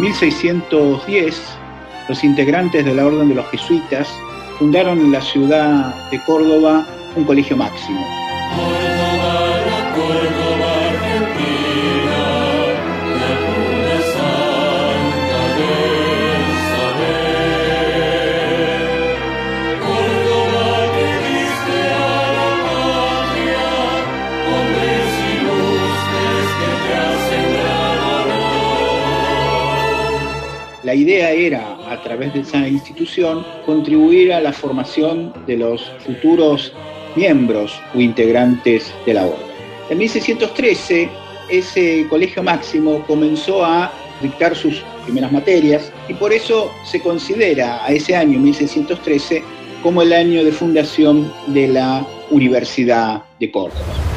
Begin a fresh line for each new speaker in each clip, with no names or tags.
En 1610, los integrantes de la Orden de los Jesuitas fundaron en la ciudad de Córdoba un colegio máximo. La idea era, a través de esa institución, contribuir a la formación de los futuros miembros o integrantes de la orden. En 1613, ese colegio máximo comenzó a dictar sus primeras materias y por eso se considera a ese año 1613 como el año de fundación de la Universidad de Córdoba.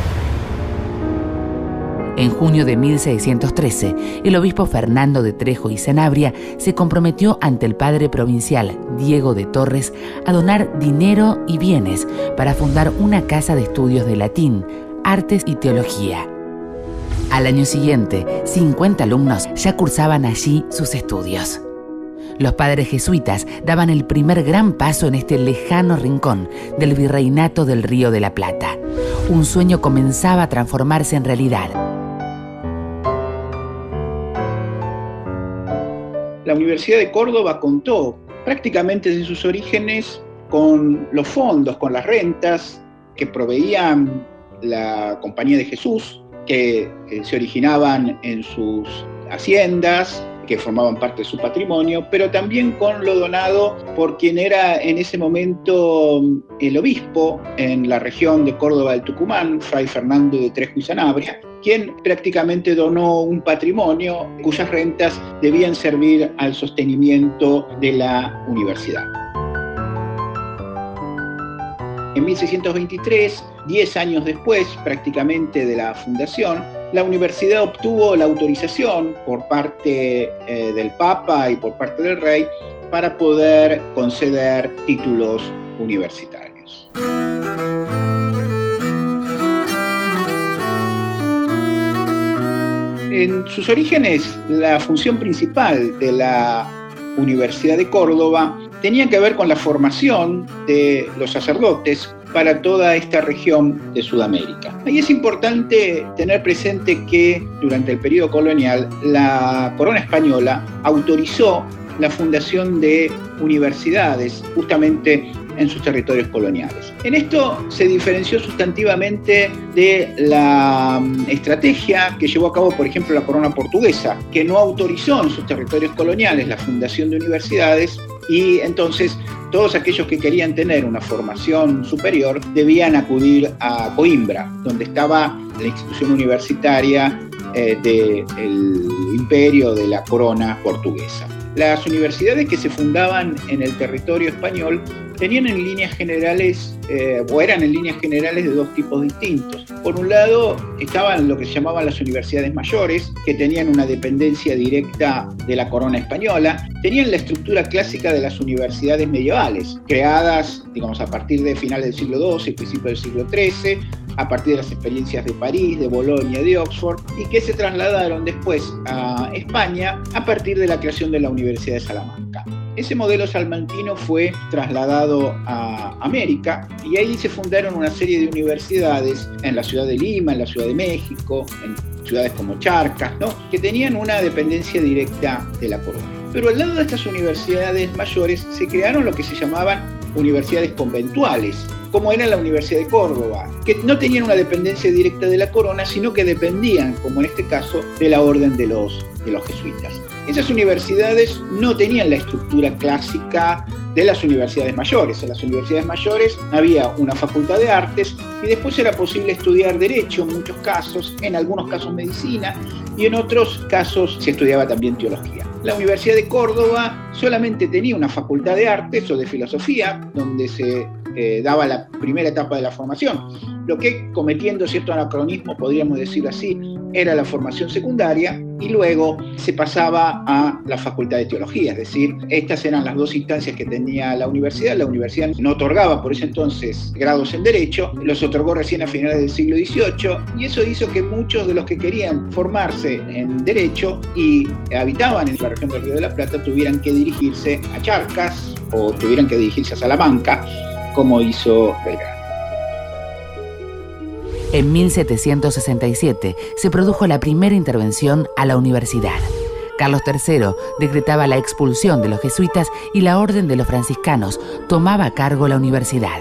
En junio de 1613, el obispo Fernando de Trejo y Sanabria se comprometió ante el padre provincial Diego de Torres a donar dinero y bienes para fundar una casa de estudios de latín, artes y teología. Al año siguiente, 50 alumnos ya cursaban allí sus estudios. Los padres jesuitas daban el primer gran paso en este lejano rincón del virreinato del Río de la Plata. Un sueño comenzaba a transformarse en realidad.
La Universidad de Córdoba contó prácticamente desde sus orígenes con los fondos, con las rentas que proveían la Compañía de Jesús, que eh, se originaban en sus haciendas, que formaban parte de su patrimonio, pero también con lo donado por quien era en ese momento el obispo en la región de Córdoba del Tucumán, Fray Fernando de Trejo y Sanabria, quien prácticamente donó un patrimonio cuyas rentas debían servir al sostenimiento de la universidad. En 1623, 10 años después prácticamente de la fundación, la universidad obtuvo la autorización por parte eh, del Papa y por parte del Rey para poder conceder títulos universitarios. En sus orígenes, la función principal de la Universidad de Córdoba tenía que ver con la formación de los sacerdotes para toda esta región de Sudamérica. Ahí es importante tener presente que durante el periodo colonial la corona española autorizó la fundación de universidades justamente en sus territorios coloniales. En esto se diferenció sustantivamente de la mm, estrategia que llevó a cabo, por ejemplo, la corona portuguesa, que no autorizó en sus territorios coloniales la fundación de universidades y entonces todos aquellos que querían tener una formación superior debían acudir a Coimbra, donde estaba la institución universitaria eh, del imperio de la corona portuguesa. Las universidades que se fundaban en el territorio español tenían en líneas generales, eh, o eran en líneas generales de dos tipos distintos. Por un lado, estaban lo que se llamaban las universidades mayores, que tenían una dependencia directa de la corona española, tenían la estructura clásica de las universidades medievales, creadas, digamos, a partir de finales del siglo XII y principios del siglo XIII, a partir de las experiencias de París, de Bolonia, de Oxford, y que se trasladaron después a España a partir de la creación de la Universidad de Salamanca. Ese modelo salmantino fue trasladado a América y ahí se fundaron una serie de universidades en la ciudad de Lima, en la ciudad de México, en ciudades como Charcas, que tenían una dependencia directa de la corona. Pero al lado de estas universidades mayores se crearon lo que se llamaban universidades conventuales, como era la Universidad de Córdoba, que no tenían una dependencia directa de la corona, sino que dependían, como en este caso, de la orden de los jesuitas. Esas universidades no tenían la estructura clásica de las universidades mayores. En las universidades mayores había una facultad de artes y después era posible estudiar derecho en muchos casos, en algunos casos medicina y en otros casos se estudiaba también teología. La Universidad de Córdoba solamente tenía una facultad de artes o de filosofía, donde se eh, daba la primera etapa de la formación. Lo que, cometiendo cierto anacronismo, podríamos decir así, era la formación secundaria y luego se pasaba a la facultad de teología, es decir, estas eran las dos instancias que tenía la universidad. La universidad no otorgaba por ese entonces grados en derecho, los otorgó recién a finales del siglo XVIII y eso hizo que muchos de los que querían formarse en derecho y habitaban en la región del Río de la Plata tuvieran que dirigirse a Charcas o tuvieran que dirigirse a Salamanca como hizo Belgrano.
En 1767 se produjo la primera intervención a la universidad. Carlos III decretaba la expulsión de los jesuitas y la orden de los franciscanos tomaba a cargo la universidad.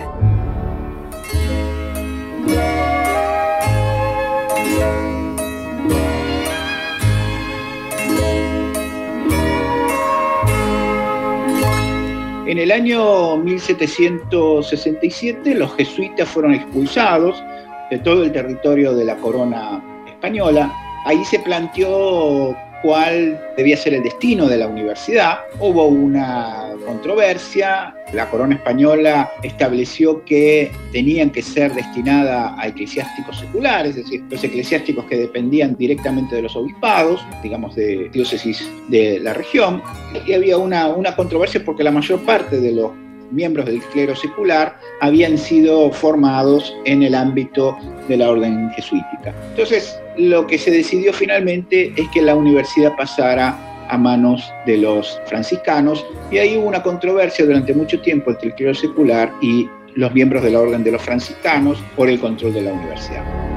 En el año 1767 los jesuitas fueron expulsados de todo el territorio de la corona española. Ahí se planteó cuál debía ser el destino de la universidad. Hubo una controversia, la corona española estableció que tenían que ser destinadas a eclesiásticos seculares, es decir, los eclesiásticos que dependían directamente de los obispados, digamos de diócesis de la región, y había una, una controversia porque la mayor parte de los miembros del clero secular habían sido formados en el ámbito de la orden jesuítica. Entonces, lo que se decidió finalmente es que la universidad pasara a manos de los franciscanos y ahí hubo una controversia durante mucho tiempo entre el clero secular y los miembros de la orden de los franciscanos por el control de la universidad.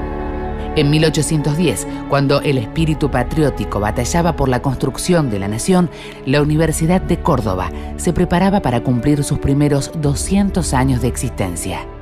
En 1810, cuando el espíritu patriótico batallaba por la construcción de la nación, la Universidad de Córdoba se preparaba para cumplir sus primeros 200 años de existencia.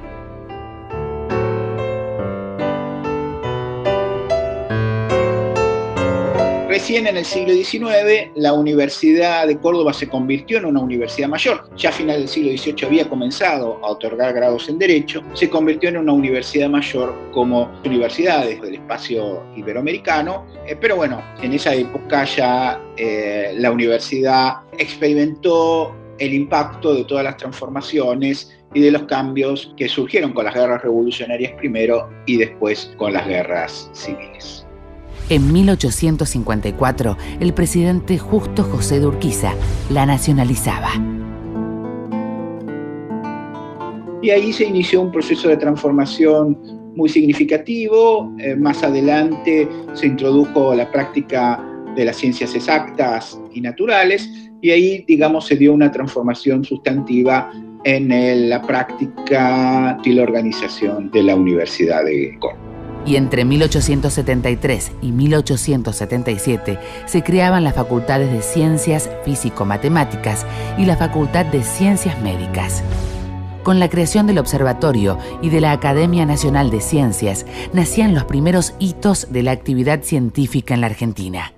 Recién en el siglo XIX, la Universidad de Córdoba se convirtió en una universidad mayor. Ya a final del siglo XVIII había comenzado a otorgar grados en Derecho. Se convirtió en una universidad mayor como universidades del espacio iberoamericano. Eh, pero bueno, en esa época ya eh, la universidad experimentó el impacto de todas las transformaciones y de los cambios que surgieron con las guerras revolucionarias primero y después con las guerras civiles.
En 1854, el presidente Justo José de Urquiza la nacionalizaba.
Y ahí se inició un proceso de transformación muy significativo. Eh, más adelante se introdujo la práctica de las ciencias exactas y naturales y ahí, digamos, se dio una transformación sustantiva en la práctica y la organización de la Universidad de Córdoba
y entre 1873 y 1877 se creaban las facultades de Ciencias Físico-Matemáticas y la Facultad de Ciencias Médicas. Con la creación del Observatorio y de la Academia Nacional de Ciencias nacían los primeros hitos de la actividad científica en la Argentina.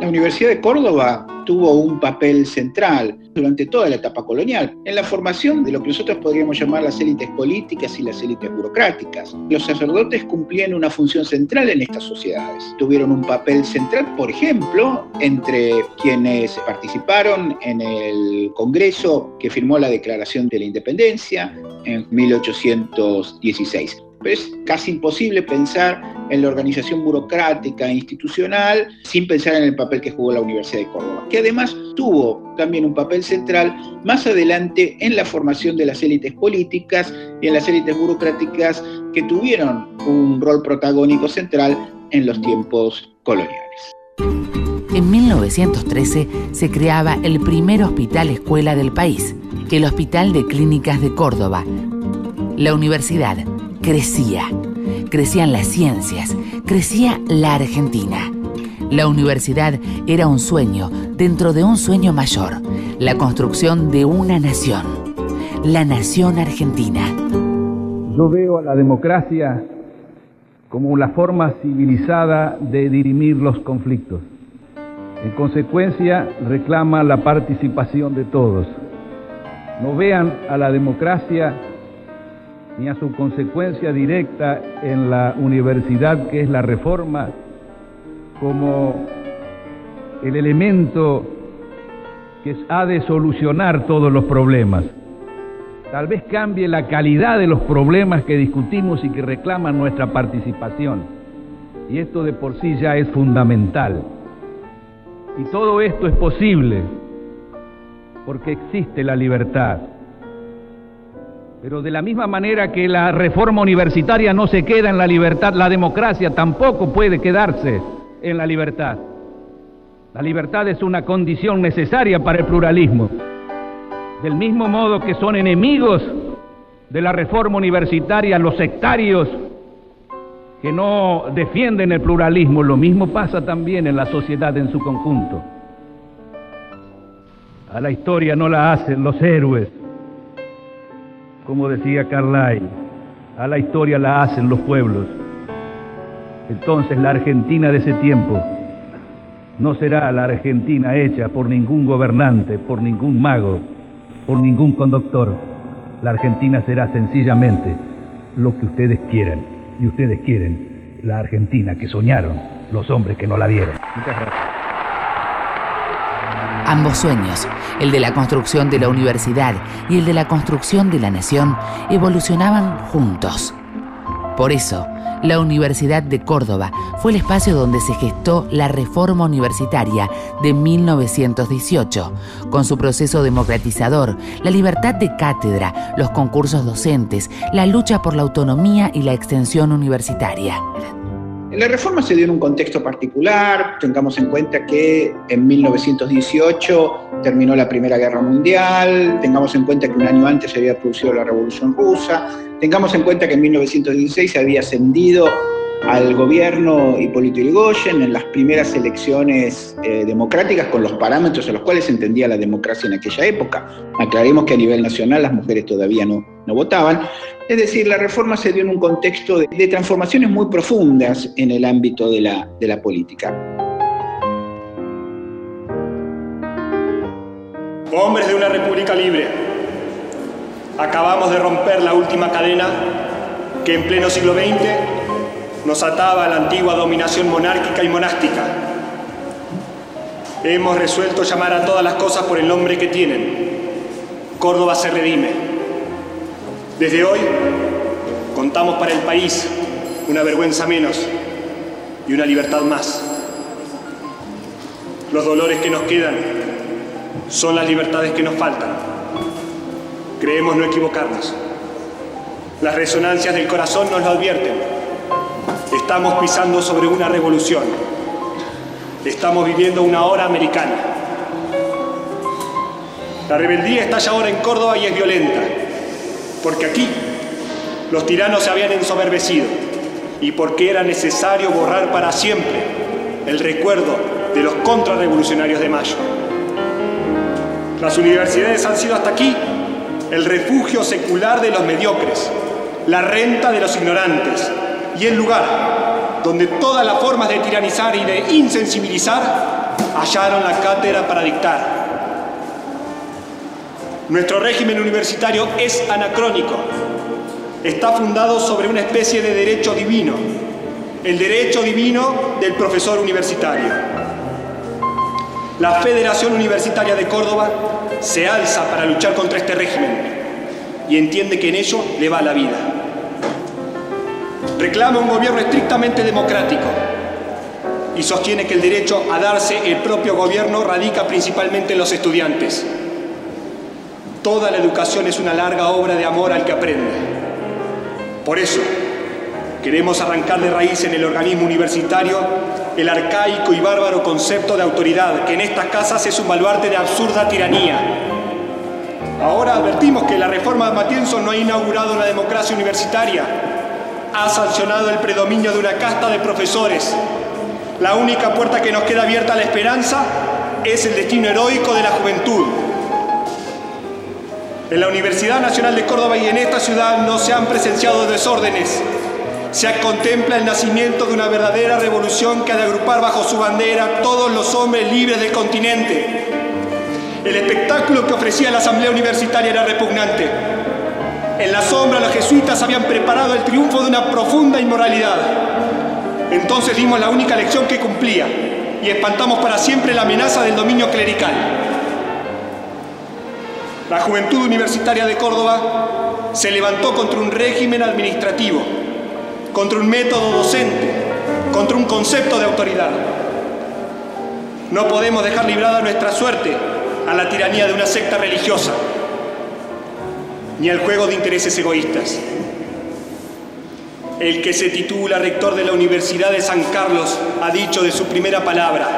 La Universidad de Córdoba tuvo un papel central durante toda la etapa colonial en la formación de lo que nosotros podríamos llamar las élites políticas y las élites burocráticas. Los sacerdotes cumplían una función central en estas sociedades. Tuvieron un papel central, por ejemplo, entre quienes participaron en el Congreso que firmó la Declaración de la Independencia en 1816 pero es casi imposible pensar en la organización burocrática e institucional sin pensar en el papel que jugó la Universidad de Córdoba, que además tuvo también un papel central más adelante en la formación de las élites políticas y en las élites burocráticas que tuvieron un rol protagónico central en los tiempos coloniales.
En 1913 se creaba el primer hospital escuela del país, el Hospital de Clínicas de Córdoba. La universidad crecía. Crecían las ciencias, crecía la Argentina. La universidad era un sueño dentro de un sueño mayor, la construcción de una nación, la nación argentina.
Yo veo a la democracia como la forma civilizada de dirimir los conflictos. En consecuencia, reclama la participación de todos. No vean a la democracia ni a su consecuencia directa en la universidad que es la reforma como el elemento que ha de solucionar todos los problemas. Tal vez cambie la calidad de los problemas que discutimos y que reclaman nuestra participación. Y esto de por sí ya es fundamental. Y todo esto es posible porque existe la libertad. Pero de la misma manera que la reforma universitaria no se queda en la libertad, la democracia tampoco puede quedarse en la libertad. La libertad es una condición necesaria para el pluralismo. Del mismo modo que son enemigos de la reforma universitaria los sectarios que no defienden el pluralismo, lo mismo pasa también en la sociedad en su conjunto. A la historia no la hacen los héroes, como decía Carlyle, a la historia la hacen los pueblos. Entonces la Argentina de ese tiempo no será la Argentina hecha por ningún gobernante, por ningún mago, por ningún conductor. La Argentina será sencillamente lo que ustedes quieran. Y ustedes quieren la Argentina que soñaron los hombres que no la vieron. Muchas gracias.
Ambos sueños, el de la construcción de la universidad y el de la construcción de la nación, evolucionaban juntos. Por eso, la Universidad de Córdoba. Fue el espacio donde se gestó la reforma universitaria de 1918, con su proceso democratizador, la libertad de cátedra, los concursos docentes, la lucha por la autonomía y la extensión universitaria.
La reforma se dio en un contexto particular, tengamos en cuenta que en 1918 terminó la Primera Guerra Mundial, tengamos en cuenta que un año antes se había producido la Revolución Rusa, tengamos en cuenta que en 1916 se había ascendido al gobierno Hipólito Yrigoyen en las primeras elecciones eh, democráticas con los parámetros en los cuales se entendía la democracia en aquella época. Aclaremos que a nivel nacional las mujeres todavía no, no votaban. Es decir, la reforma se dio en un contexto de, de transformaciones muy profundas en el ámbito de la, de la política.
Hombres de una república libre, acabamos de romper la última cadena que en pleno siglo XX nos ataba a la antigua dominación monárquica y monástica. Hemos resuelto llamar a todas las cosas por el nombre que tienen. Córdoba se redime. Desde hoy contamos para el país una vergüenza menos y una libertad más. Los dolores que nos quedan son las libertades que nos faltan. Creemos no equivocarnos. Las resonancias del corazón nos lo advierten. Estamos pisando sobre una revolución. Estamos viviendo una hora americana. La rebeldía está ya ahora en Córdoba y es violenta, porque aquí los tiranos se habían ensoberbecido y porque era necesario borrar para siempre el recuerdo de los contrarrevolucionarios de Mayo. Las universidades han sido hasta aquí el refugio secular de los mediocres, la renta de los ignorantes, y el lugar donde todas las formas de tiranizar y de insensibilizar hallaron la cátedra para dictar. Nuestro régimen universitario es anacrónico. Está fundado sobre una especie de derecho divino, el derecho divino del profesor universitario. La Federación Universitaria de Córdoba se alza para luchar contra este régimen y entiende que en ello le va la vida reclama un gobierno estrictamente democrático y sostiene que el derecho a darse el propio gobierno radica principalmente en los estudiantes. Toda la educación es una larga obra de amor al que aprende. Por eso, queremos arrancar de raíz en el organismo universitario el arcaico y bárbaro concepto de autoridad, que en estas casas es un baluarte de absurda tiranía. Ahora advertimos que la reforma de Matienzo no ha inaugurado la democracia universitaria, ha sancionado el predominio de una casta de profesores. La única puerta que nos queda abierta a la esperanza es el destino heroico de la juventud. En la Universidad Nacional de Córdoba y en esta ciudad no se han presenciado desórdenes. Se contempla el nacimiento de una verdadera revolución que ha de agrupar bajo su bandera todos los hombres libres del continente. El espectáculo que ofrecía la Asamblea Universitaria era repugnante en la sombra los jesuitas habían preparado el triunfo de una profunda inmoralidad. Entonces dimos la única lección que cumplía y espantamos para siempre la amenaza del dominio clerical. La juventud universitaria de Córdoba se levantó contra un régimen administrativo, contra un método docente, contra un concepto de autoridad. No podemos dejar librada nuestra suerte a la tiranía de una secta religiosa, ni al juego de intereses egoístas. El que se titula rector de la Universidad de San Carlos ha dicho de su primera palabra,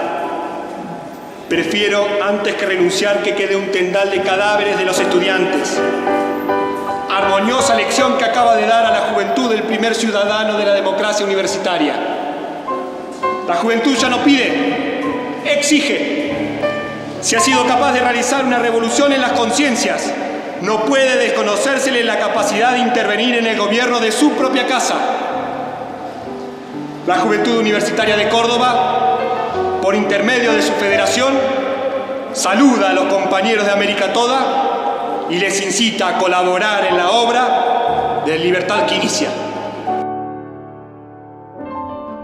prefiero antes que renunciar que quede un tendal de cadáveres de los estudiantes. Armoniosa lección que acaba de dar a la juventud el primer ciudadano de la democracia universitaria. La juventud ya no pide, exige. Si ha sido capaz de realizar una revolución en las conciencias, no puede desconocérsele la capacidad de intervenir en el gobierno de su propia casa. La Juventud Universitaria de Córdoba, por intermedio de su federación, saluda a los compañeros de América Toda y les incita a colaborar en la obra de libertad que inicia.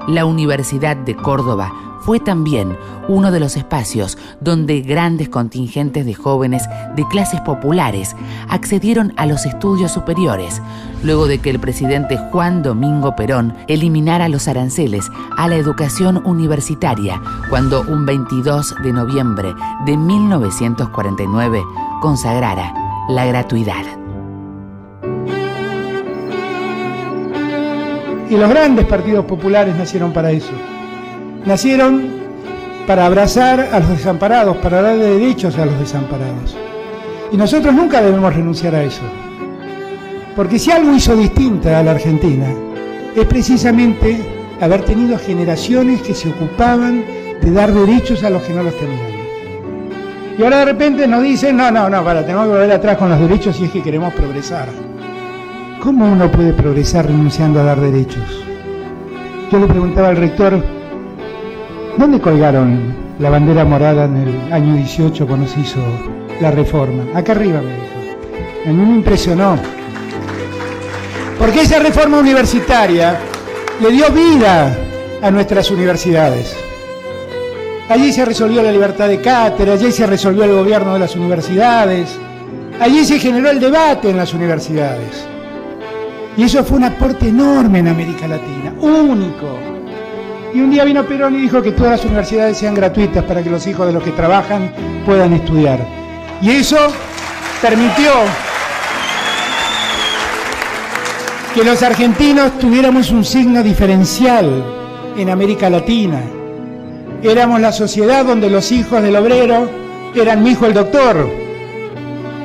La Universidad de Córdoba fue también uno de los espacios donde grandes contingentes de jóvenes de clases populares accedieron a los estudios superiores, luego de que el presidente Juan Domingo Perón eliminara los aranceles a la educación universitaria cuando un 22 de noviembre de 1949 consagrara la gratuidad.
Y los grandes partidos populares nacieron para eso. Nacieron para abrazar a los desamparados, para darle derechos a los desamparados. Y nosotros nunca debemos renunciar a eso. Porque si algo hizo distinta a la Argentina, es precisamente haber tenido generaciones que se ocupaban de dar derechos a los que no los tenían. Y ahora de repente nos dicen, no, no, no, para, tenemos que volver atrás con los derechos si es que queremos progresar. ¿Cómo uno puede progresar renunciando a dar derechos? Yo le preguntaba al rector, ¿dónde colgaron la bandera morada en el año 18 cuando se hizo la reforma? Acá arriba me dijo. A mí me impresionó. Porque esa reforma universitaria le dio vida a nuestras universidades. Allí se resolvió la libertad de cátedra, allí se resolvió el gobierno de las universidades, allí se generó el debate en las universidades. Y eso fue un aporte enorme en América Latina, único. Y un día vino Perón y dijo que todas las universidades sean gratuitas para que los hijos de los que trabajan puedan estudiar. Y eso permitió que los argentinos tuviéramos un signo diferencial en América Latina. Éramos la sociedad donde los hijos del obrero eran mi hijo el doctor,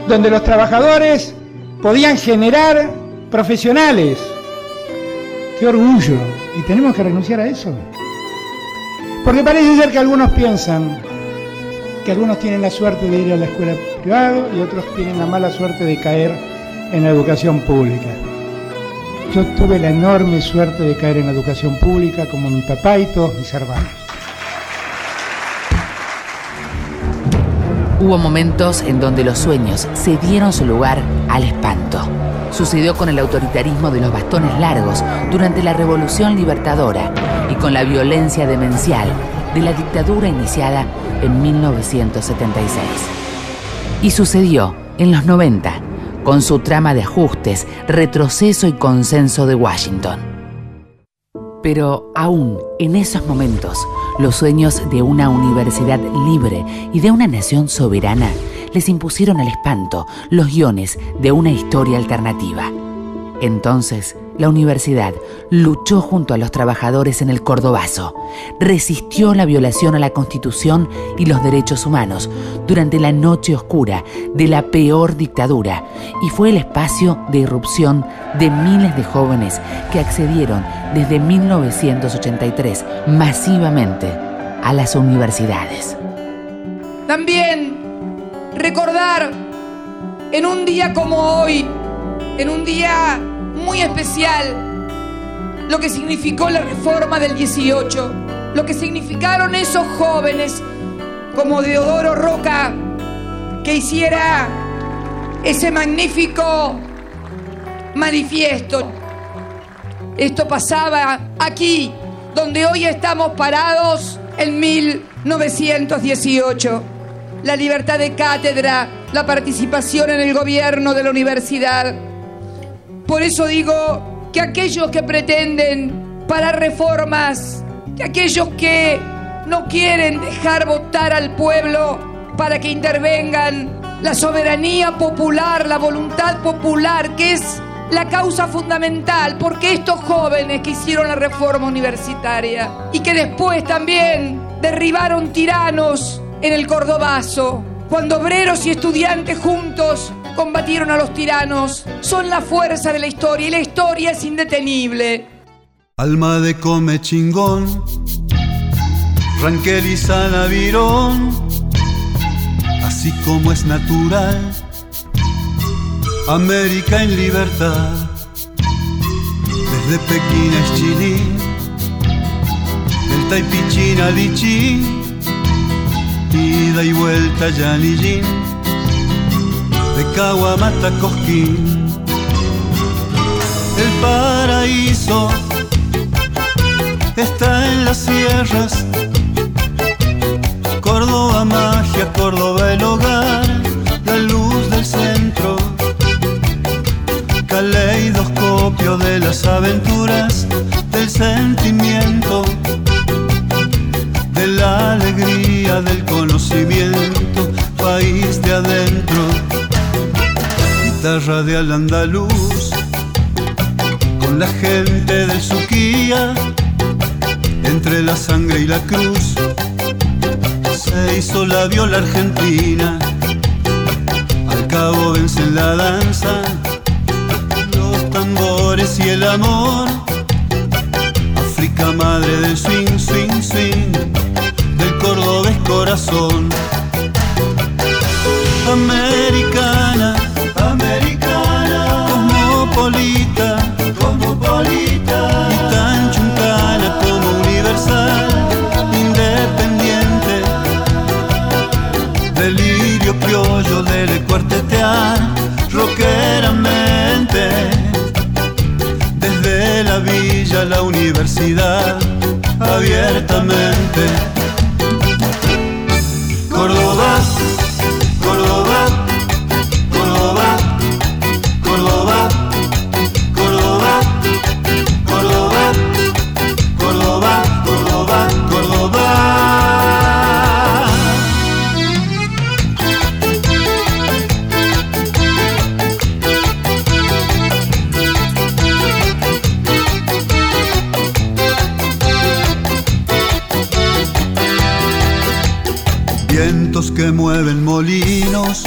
donde los trabajadores podían generar profesionales. Qué orgullo. Y tenemos que renunciar a eso. Porque parece ser que algunos piensan que algunos tienen la suerte de ir a la escuela privada y otros tienen la mala suerte de caer en la educación pública. Yo tuve la enorme suerte de caer en la educación pública como mi papá y todos mis hermanos.
Hubo momentos en donde los sueños se dieron su lugar al espanto. Sucedió con el autoritarismo de los bastones largos durante la Revolución Libertadora y con la violencia demencial de la dictadura iniciada en 1976. Y sucedió en los 90 con su trama de ajustes, retroceso y consenso de Washington. Pero aún en esos momentos, los sueños de una universidad libre y de una nación soberana les impusieron al espanto los guiones de una historia alternativa. Entonces, la universidad luchó junto a los trabajadores en el Cordobazo, resistió la violación a la Constitución y los derechos humanos durante la noche oscura de la peor dictadura y fue el espacio de irrupción de miles de jóvenes que accedieron desde 1983 masivamente a las universidades.
También recordar en un día como hoy, en un día muy especial, lo que significó la reforma del 18, lo que significaron esos jóvenes como Deodoro Roca, que hiciera ese magnífico manifiesto. Esto pasaba aquí, donde hoy estamos parados en 1918. La libertad de cátedra, la participación en el gobierno de la universidad. Por eso digo que aquellos que pretenden parar reformas, que aquellos que no quieren dejar votar al pueblo para que intervengan la soberanía popular, la voluntad popular, que es la causa fundamental, porque estos jóvenes que hicieron la reforma universitaria y que después también derribaron tiranos en el Cordobazo, cuando obreros y estudiantes juntos combatieron a los tiranos, son la fuerza de la historia y la historia es indetenible.
Alma de come chingón, Ranquel y Virón, así como es natural América en libertad, desde Pekín a Chilín, el Taipichín a Lichín, ida y vuelta Yanillín, de Caguamata Cosquín, el paraíso está en las sierras, Córdoba magia, Córdoba el hogar, la luz del centro. Caleidoscopio de las aventuras, del sentimiento, la alegría, del conocimiento, país de adentro, guitarra de al andaluz, con la gente del Suquía, entre la sangre y la cruz, se hizo la viola argentina, al cabo vence la danza y el amor. Madre del swing, swing, swing, del cordobés corazón. Americana, americana, cosmopolita, cosmopolita, y tan chuncana como universal, independiente, delirio criollo del cuartetear, rockeramente la villa, la universidad, abiertamente. Córdoba, mueven molinos,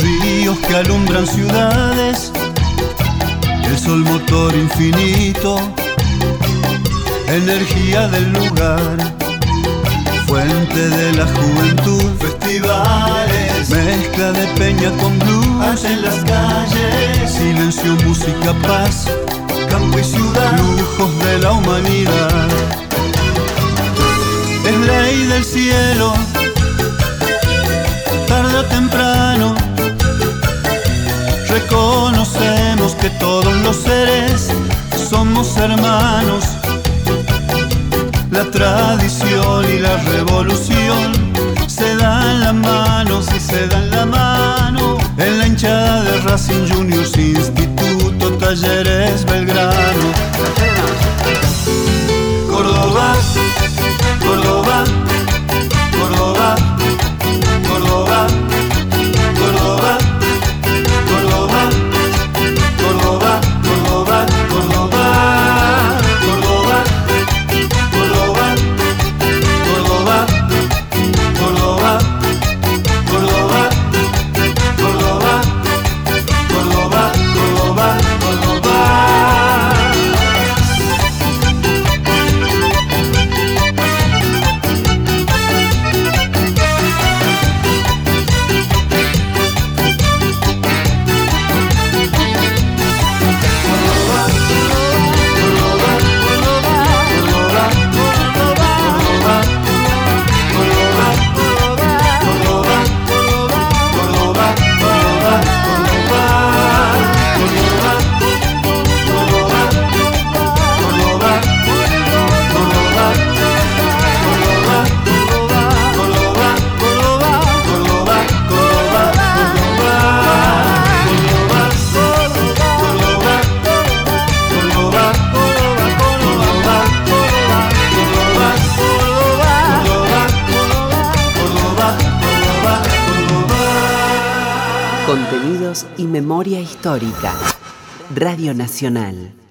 ríos que alumbran ciudades, el sol motor infinito, energía del lugar, fuente de la juventud, festivales, mezcla de peña con blues en las calles, silencio, música, paz, campo y ciudad, lujos de la humanidad. Es ley del cielo reconocemos que todos los seres somos hermanos. La tradición y la revolución se dan la mano, si se dan la mano. En la hinchada de Racing Juniors, Instituto, Talleres, Belgrano.
Histórica. Radio Nacional.